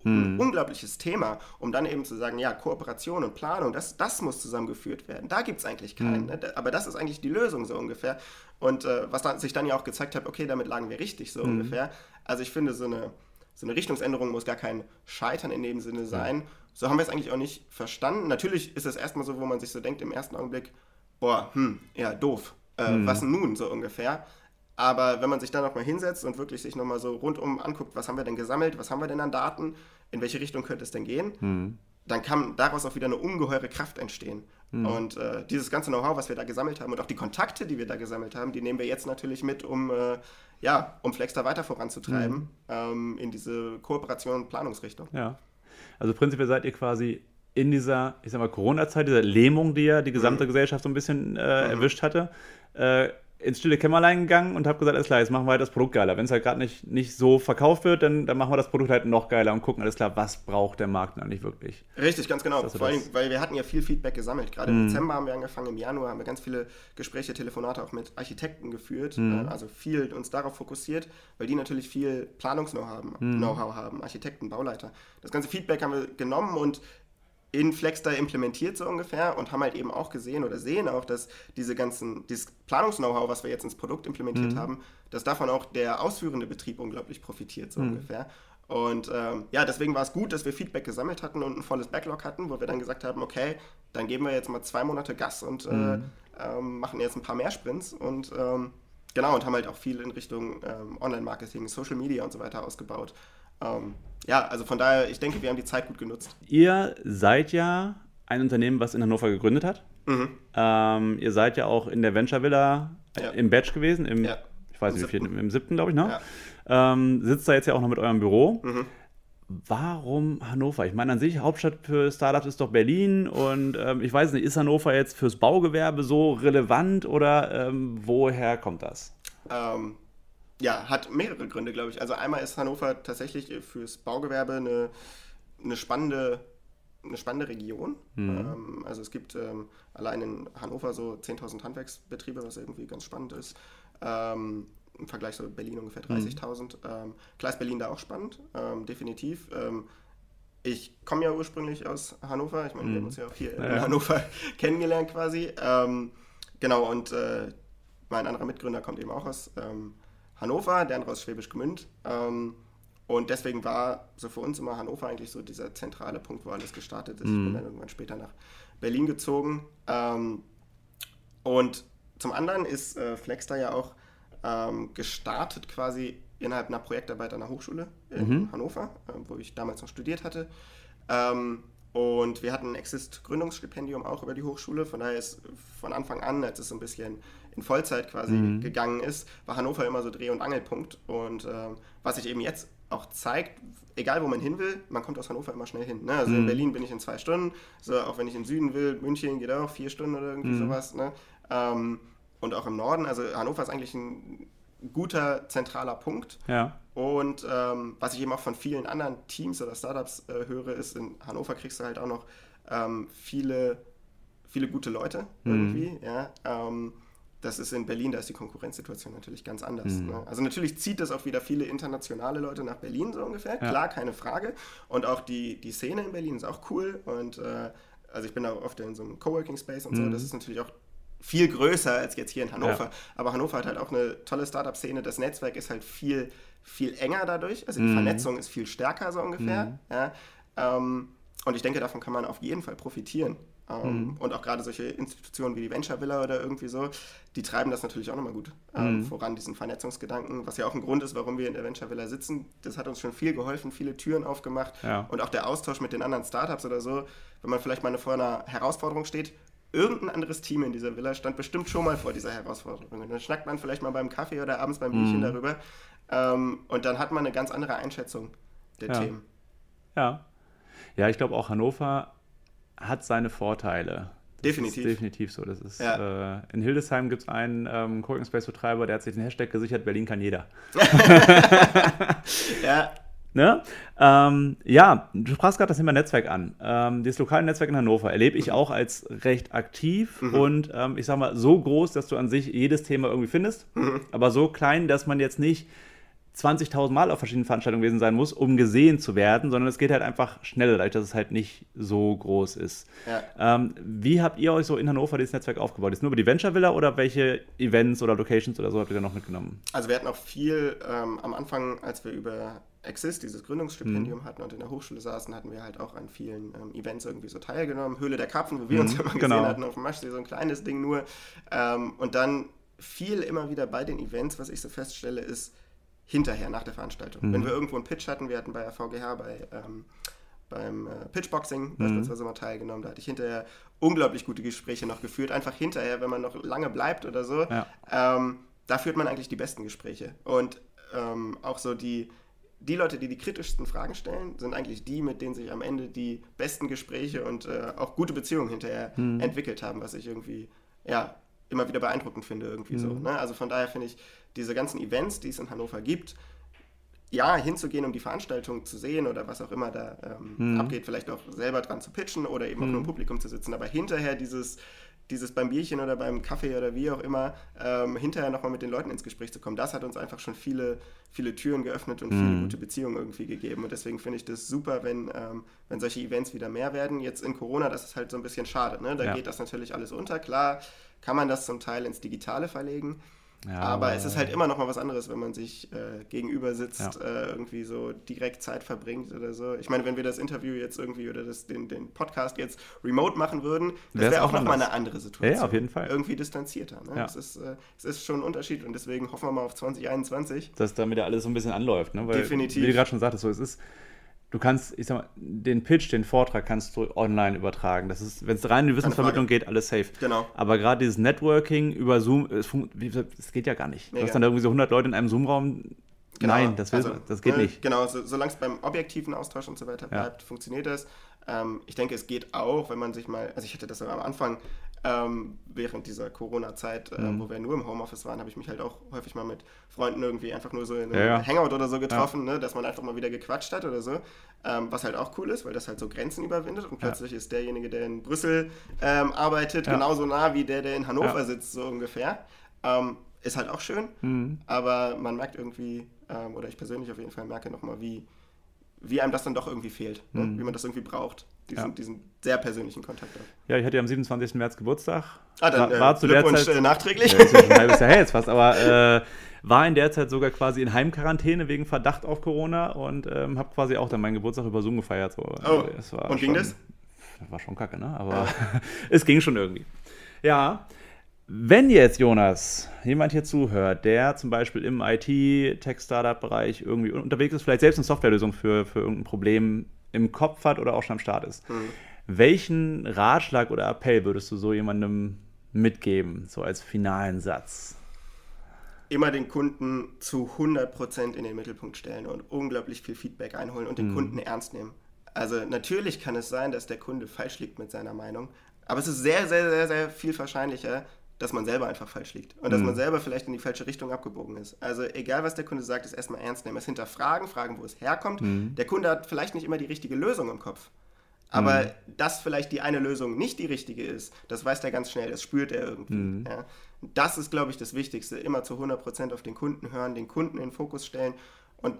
ein mhm. unglaubliches Thema, um dann eben zu sagen, ja, Kooperation und Planung, das, das muss zusammengeführt werden. Da gibt es eigentlich keinen. Mhm. Ne? Aber das ist eigentlich die Lösung so ungefähr. Und äh, was dann, sich dann ja auch gezeigt hat, okay, damit lagen wir richtig so mhm. ungefähr. Also ich finde so eine so eine Richtungsänderung muss gar kein Scheitern in dem Sinne sein. Ja. So haben wir es eigentlich auch nicht verstanden. Natürlich ist es erstmal so, wo man sich so denkt im ersten Augenblick, boah, hm, ja, doof. Äh, hm. Was nun so ungefähr? Aber wenn man sich dann nochmal hinsetzt und wirklich sich nochmal so rundum anguckt, was haben wir denn gesammelt, was haben wir denn an Daten, in welche Richtung könnte es denn gehen, hm. dann kann daraus auch wieder eine ungeheure Kraft entstehen. Hm. Und äh, dieses ganze Know-how, was wir da gesammelt haben und auch die Kontakte, die wir da gesammelt haben, die nehmen wir jetzt natürlich mit, um äh, ja, um Flexter weiter voranzutreiben mhm. ähm, in diese Kooperation und Planungsrichtung. Ja. Also prinzipiell seid ihr quasi in dieser, ich sag mal, Corona-Zeit, dieser Lähmung, die ja die gesamte mhm. Gesellschaft so ein bisschen äh, mhm. erwischt hatte, äh, ins stille Kämmerlein gegangen und habe gesagt, alles klar, jetzt machen wir halt das Produkt geiler. Wenn es halt gerade nicht, nicht so verkauft wird, dann, dann machen wir das Produkt halt noch geiler und gucken, alles klar, was braucht der Markt eigentlich wirklich. Richtig, ganz genau. Vor allem, weil wir hatten ja viel Feedback gesammelt. Gerade im mhm. Dezember haben wir angefangen, im Januar haben wir ganz viele Gespräche, Telefonate auch mit Architekten geführt, mhm. also viel uns darauf fokussiert, weil die natürlich viel Planungs-Know-how haben, mhm. Haben, Architekten, Bauleiter. Das ganze Feedback haben wir genommen und in Flexter implementiert so ungefähr und haben halt eben auch gesehen oder sehen auch, dass diese ganzen, dieses Planungs-Know-how, was wir jetzt ins Produkt implementiert mhm. haben, dass davon auch der ausführende Betrieb unglaublich profitiert so mhm. ungefähr. Und ähm, ja, deswegen war es gut, dass wir Feedback gesammelt hatten und ein volles Backlog hatten, wo wir dann gesagt haben, okay, dann geben wir jetzt mal zwei Monate Gas und äh, mhm. ähm, machen jetzt ein paar mehr Sprints und ähm, genau, und haben halt auch viel in Richtung ähm, Online-Marketing, Social Media und so weiter ausgebaut. Ähm, ja, also von daher, ich denke, wir haben die Zeit gut genutzt. Ihr seid ja ein Unternehmen, was in Hannover gegründet hat. Mhm. Ähm, ihr seid ja auch in der Venture Villa ja. im Batch gewesen, im, ja. ich weiß nicht, viel, im siebten, glaube ich, ne? Ja. Ähm, sitzt da jetzt ja auch noch mit eurem Büro. Mhm. Warum Hannover? Ich meine, an sich, Hauptstadt für Startups ist doch Berlin und ähm, ich weiß nicht, ist Hannover jetzt fürs Baugewerbe so relevant oder ähm, woher kommt das? Ähm, ja, hat mehrere Gründe, glaube ich. Also einmal ist Hannover tatsächlich fürs Baugewerbe eine, eine spannende eine spannende Region. Mhm. Ähm, also es gibt ähm, allein in Hannover so 10.000 Handwerksbetriebe, was irgendwie ganz spannend ist. Ähm, Im Vergleich zu Berlin ungefähr 30.000. Mhm. Ähm, klar ist Berlin da auch spannend, ähm, definitiv. Ähm, ich komme ja ursprünglich aus Hannover. Ich meine, mhm. wir haben uns ja auch hier ja. in Hannover kennengelernt quasi. genau, und äh, mein anderer Mitgründer kommt eben auch aus Hannover, der andere aus Schwäbisch Gmünd. Und deswegen war so für uns immer Hannover eigentlich so dieser zentrale Punkt, wo alles gestartet ist. Mhm. Ich bin mhm. dann irgendwann später nach Berlin gezogen. Ähm, und zum anderen ist äh, Flexstar ja auch ähm, gestartet quasi innerhalb einer Projektarbeit an der Hochschule in mhm. Hannover, äh, wo ich damals noch studiert hatte. Ähm, und wir hatten ein Exist-Gründungsstipendium auch über die Hochschule. Von daher ist von Anfang an, als es so ein bisschen in Vollzeit quasi mhm. gegangen ist, war Hannover immer so Dreh- und Angelpunkt. Und ähm, was ich eben jetzt auch zeigt, egal wo man hin will, man kommt aus Hannover immer schnell hin. Ne? Also mhm. in Berlin bin ich in zwei Stunden, so, auch wenn ich in Süden will, München geht auch vier Stunden oder irgendwie mhm. sowas. Ne? Ähm, und auch im Norden, also Hannover ist eigentlich ein guter zentraler Punkt. Ja. Und ähm, was ich eben auch von vielen anderen Teams oder Startups äh, höre, ist, in Hannover kriegst du halt auch noch ähm, viele, viele gute Leute mhm. irgendwie. Ja? Ähm, das ist in Berlin, da ist die Konkurrenzsituation natürlich ganz anders. Mhm. Ne? Also natürlich zieht das auch wieder viele internationale Leute nach Berlin so ungefähr, ja. klar, keine Frage. Und auch die, die Szene in Berlin ist auch cool. Und äh, also ich bin auch oft in so einem Coworking Space und mhm. so, das ist natürlich auch viel größer als jetzt hier in Hannover. Ja. Aber Hannover hat halt auch eine tolle Startup-Szene. Das Netzwerk ist halt viel, viel enger dadurch. Also die mhm. Vernetzung ist viel stärker so ungefähr. Mhm. Ja? Ähm, und ich denke, davon kann man auf jeden Fall profitieren. Ähm, mhm. Und auch gerade solche Institutionen wie die Venture Villa oder irgendwie so, die treiben das natürlich auch nochmal gut ähm, mhm. voran, diesen Vernetzungsgedanken, was ja auch ein Grund ist, warum wir in der Venture Villa sitzen. Das hat uns schon viel geholfen, viele Türen aufgemacht ja. und auch der Austausch mit den anderen Startups oder so, wenn man vielleicht mal vor einer Herausforderung steht. Irgendein anderes Team in dieser Villa stand bestimmt schon mal vor dieser Herausforderung. Und dann schnackt man vielleicht mal beim Kaffee oder abends beim Bierchen mhm. darüber. Ähm, und dann hat man eine ganz andere Einschätzung der ja. Themen. Ja. Ja, ich glaube auch Hannover hat seine Vorteile. definitiv. definitiv so. Das ist, ja. äh, in Hildesheim gibt es einen ähm, Coworking Space Betreiber, der hat sich den Hashtag gesichert, Berlin kann jeder. ja. Ne? Ähm, ja, du sprachst gerade das Thema Netzwerk an. Ähm, das lokale Netzwerk in Hannover erlebe ich mhm. auch als recht aktiv mhm. und ähm, ich sag mal so groß, dass du an sich jedes Thema irgendwie findest, mhm. aber so klein, dass man jetzt nicht 20.000 Mal auf verschiedenen Veranstaltungen gewesen sein muss, um gesehen zu werden, sondern es geht halt einfach schneller, dadurch, dass es halt nicht so groß ist. Ja. Ähm, wie habt ihr euch so in Hannover dieses Netzwerk aufgebaut? Ist nur über die Venture Villa oder welche Events oder Locations oder so habt ihr da noch mitgenommen? Also wir hatten auch viel ähm, am Anfang, als wir über Exist, dieses Gründungsstipendium mhm. hatten und in der Hochschule saßen, hatten wir halt auch an vielen ähm, Events irgendwie so teilgenommen. Höhle der Karpfen, wo wir mhm, uns immer gesehen genau. hatten auf dem Maschsee, so ein kleines Ding nur. Ähm, und dann viel immer wieder bei den Events, was ich so feststelle, ist, hinterher, nach der Veranstaltung. Mhm. Wenn wir irgendwo einen Pitch hatten, wir hatten bei der VGH bei, ähm, beim äh, Pitchboxing mhm. beispielsweise mal teilgenommen, da hatte ich hinterher unglaublich gute Gespräche noch geführt, einfach hinterher, wenn man noch lange bleibt oder so. Ja. Ähm, da führt man eigentlich die besten Gespräche. Und ähm, auch so die, die Leute, die die kritischsten Fragen stellen, sind eigentlich die, mit denen sich am Ende die besten Gespräche und äh, auch gute Beziehungen hinterher mhm. entwickelt haben, was ich irgendwie ja, immer wieder beeindruckend finde, irgendwie mhm. so. Ne? Also von daher finde ich, diese ganzen Events, die es in Hannover gibt, ja, hinzugehen, um die Veranstaltung zu sehen oder was auch immer da ähm, mhm. abgeht, vielleicht auch selber dran zu pitchen oder eben mhm. auch nur im Publikum zu sitzen, aber hinterher dieses, dieses beim Bierchen oder beim Kaffee oder wie auch immer, ähm, hinterher nochmal mit den Leuten ins Gespräch zu kommen, das hat uns einfach schon viele, viele Türen geöffnet und mhm. viele gute Beziehungen irgendwie gegeben. Und deswegen finde ich das super, wenn, ähm, wenn solche Events wieder mehr werden. Jetzt in Corona, das ist halt so ein bisschen schade. Ne? Da ja. geht das natürlich alles unter. Klar kann man das zum Teil ins Digitale verlegen. Ja, aber, aber, es ist halt immer noch mal was anderes, wenn man sich äh, gegenüber sitzt, ja. äh, irgendwie so direkt Zeit verbringt oder so. Ich meine, wenn wir das Interview jetzt irgendwie oder das, den, den Podcast jetzt remote machen würden, das wäre auch noch mal eine andere Situation. Ja, auf jeden Fall. Irgendwie distanzierter. Ne? Ja. Es, ist, äh, es ist schon ein Unterschied und deswegen hoffen wir mal auf 2021. Dass damit ja alles so ein bisschen anläuft. Ne? Weil, Definitiv. Wie du gerade schon sagtest, so es ist du kannst, ich sag mal, den Pitch, den Vortrag kannst du online übertragen. Das ist, wenn es rein in die Wissensvermittlung geht, alles safe. Genau. Aber gerade dieses Networking über Zoom, es, das geht ja gar nicht. Du hast dann irgendwie so 100 Leute in einem Zoom-Raum. Genau. Nein, das, will, also, das geht ne, nicht. Genau, so, solange es beim objektiven Austausch und so weiter bleibt, ja. funktioniert das. Ähm, ich denke, es geht auch, wenn man sich mal, also ich hatte das am Anfang ähm, während dieser Corona-Zeit, äh, mhm. wo wir nur im Homeoffice waren, habe ich mich halt auch häufig mal mit Freunden irgendwie einfach nur so in einem ja, ja. Hangout oder so getroffen, ja. ne, dass man einfach mal wieder gequatscht hat oder so. Ähm, was halt auch cool ist, weil das halt so Grenzen überwindet und plötzlich ist derjenige, der in Brüssel ähm, arbeitet, genauso nah wie der, der in Hannover sitzt, so ungefähr. Ähm, ist halt auch schön, mhm. aber man merkt irgendwie, ähm, oder ich persönlich auf jeden Fall merke nochmal, wie, wie einem das dann doch irgendwie fehlt, ne? mhm. wie man das irgendwie braucht diesen, ja. diesen sehr persönlichen Kontakt hat. Ja, ich hatte ja am 27. März Geburtstag. Ah, dann war, war äh, zu der Zeit, nachträglich. Ja, ein halbes Jahr her jetzt fast, aber äh, war in der Zeit sogar quasi in Heimquarantäne wegen Verdacht auf Corona und ähm, habe quasi auch dann meinen Geburtstag über Zoom gefeiert. So. Oh, also, und schon, ging das? Das war schon kacke, ne? Aber ja. es ging schon irgendwie. Ja, wenn jetzt, Jonas, jemand hier zuhört, der zum Beispiel im IT-Tech-Startup-Bereich irgendwie unterwegs ist, vielleicht selbst eine Softwarelösung für, für irgendein Problem im Kopf hat oder auch schon am Start ist. Mhm. Welchen Ratschlag oder Appell würdest du so jemandem mitgeben, so als finalen Satz? Immer den Kunden zu 100% in den Mittelpunkt stellen und unglaublich viel Feedback einholen und den mhm. Kunden ernst nehmen. Also natürlich kann es sein, dass der Kunde falsch liegt mit seiner Meinung, aber es ist sehr, sehr, sehr, sehr viel wahrscheinlicher, dass man selber einfach falsch liegt und dass mhm. man selber vielleicht in die falsche Richtung abgebogen ist. Also egal, was der Kunde sagt, ist erstmal ernst nehmen, es hinterfragen, fragen, wo es herkommt. Mhm. Der Kunde hat vielleicht nicht immer die richtige Lösung im Kopf. Aber mhm. dass vielleicht die eine Lösung nicht die richtige ist, das weiß der ganz schnell, das spürt er irgendwie. Mhm. Ja. Das ist, glaube ich, das Wichtigste. Immer zu 100% auf den Kunden hören, den Kunden in den Fokus stellen. Und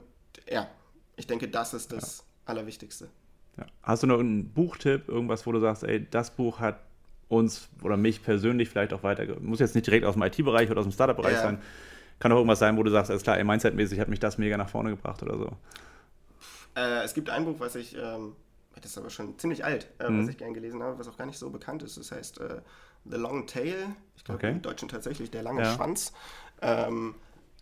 ja, ich denke, das ist das ja. Allerwichtigste. Ja. Hast du noch einen Buchtipp, irgendwas, wo du sagst, ey, das Buch hat uns oder mich persönlich vielleicht auch weiter, muss jetzt nicht direkt aus dem IT-Bereich oder aus dem Startup-Bereich ja. sein, kann auch irgendwas sein, wo du sagst, alles klar, Mindset-mäßig hat mich das mega nach vorne gebracht oder so. Äh, es gibt ein Buch, was ich, ähm, das ist aber schon ziemlich alt, äh, mhm. was ich gern gelesen habe, was auch gar nicht so bekannt ist. Das heißt äh, The Long Tail, ich glaube okay. im Deutschen tatsächlich der lange ja. Schwanz. Ähm,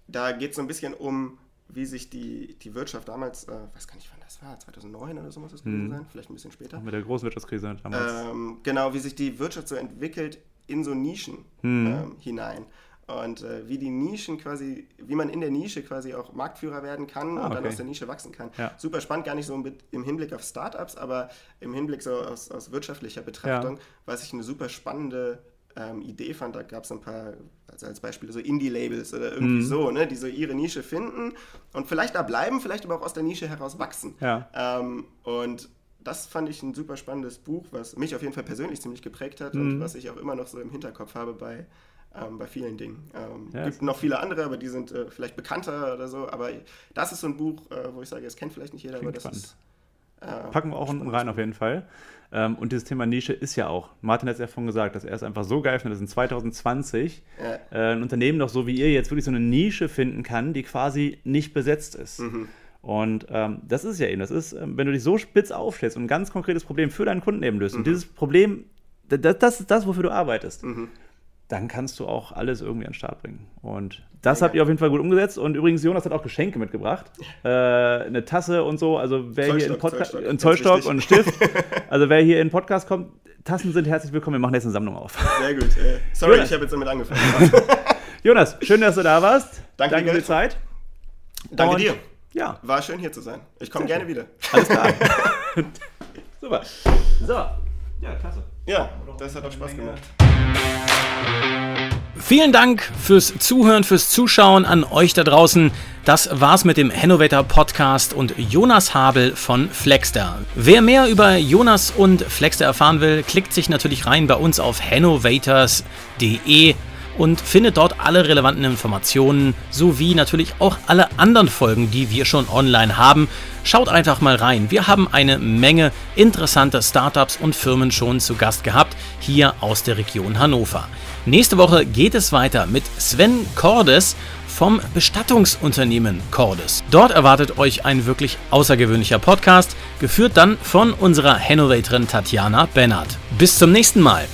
da geht es so ein bisschen um, wie sich die, die Wirtschaft damals, äh, weiß gar nicht wann das war, 2009 oder so muss das gewesen mhm. sein, vielleicht ein bisschen später. Mit der großen Wirtschaftskrise damals. Ähm, genau, wie sich die Wirtschaft so entwickelt in so Nischen mhm. ähm, hinein. Und äh, wie die Nischen quasi, wie man in der Nische quasi auch Marktführer werden kann ah, und dann aus der Nische wachsen kann. Ja. Super spannend, gar nicht so im Hinblick auf Startups, aber im Hinblick so aus, aus wirtschaftlicher Betrachtung, ja. was ich eine super spannende ähm, Idee fand. Da gab es ein paar, also als Beispiel so Indie-Labels oder irgendwie mhm. so, ne, die so ihre Nische finden und vielleicht da bleiben, vielleicht aber auch aus der Nische heraus wachsen. Ja. Ähm, und das fand ich ein super spannendes Buch, was mich auf jeden Fall persönlich ziemlich geprägt hat mhm. und was ich auch immer noch so im Hinterkopf habe bei, ähm, bei vielen Dingen. Ähm, ja, gibt noch viele andere, aber die sind äh, vielleicht bekannter oder so. Aber das ist so ein Buch, äh, wo ich sage, es kennt vielleicht nicht jeder, aber das spannend. ist. Äh, Packen wir auch unten rein auf jeden Fall. Ähm, und dieses Thema Nische ist ja auch, Martin hat es ja vorhin gesagt, dass er es einfach so geil findet, dass in 2020 ja. äh, ein Unternehmen doch so wie ihr jetzt wirklich so eine Nische finden kann, die quasi nicht besetzt ist. Mhm. Und ähm, das ist ja eben, das ist, ähm, wenn du dich so spitz aufstellst und ein ganz konkretes Problem für deinen Kunden eben löst. Mhm. Und dieses Problem, das, das, ist das, wofür du arbeitest. Mhm dann kannst du auch alles irgendwie an den Start bringen. Und das ja, habt ihr auf jeden Fall gut umgesetzt. Und übrigens, Jonas hat auch Geschenke mitgebracht. Äh, eine Tasse und so. Also wer Zollstock, hier in Podcast, ein Zollstock und ein Stift. also wer hier in den Podcast kommt, Tassen sind herzlich willkommen. Wir machen jetzt eine Sammlung auf. Sehr gut. Äh, sorry, Jonas. ich habe jetzt damit angefangen. Jonas, schön, dass du da warst. Danke, Danke für die Zeit. Danke und, dir. Ja. War schön hier zu sein. Ich komme gerne wieder. Alles klar. Super. So. Ja, klasse. Ja, das hat auch Spaß gemacht. Vielen Dank fürs Zuhören, fürs Zuschauen an euch da draußen. Das war's mit dem Hannover Podcast und Jonas Habel von Flexter. Wer mehr über Jonas und Flexter erfahren will, klickt sich natürlich rein bei uns auf hannovators.de und findet dort alle relevanten Informationen sowie natürlich auch alle anderen Folgen, die wir schon online haben. Schaut einfach mal rein. Wir haben eine Menge interessanter Startups und Firmen schon zu Gast gehabt, hier aus der Region Hannover. Nächste Woche geht es weiter mit Sven Cordes vom Bestattungsunternehmen Cordes. Dort erwartet euch ein wirklich außergewöhnlicher Podcast, geführt dann von unserer Hannovatorin Tatjana Bennert. Bis zum nächsten Mal.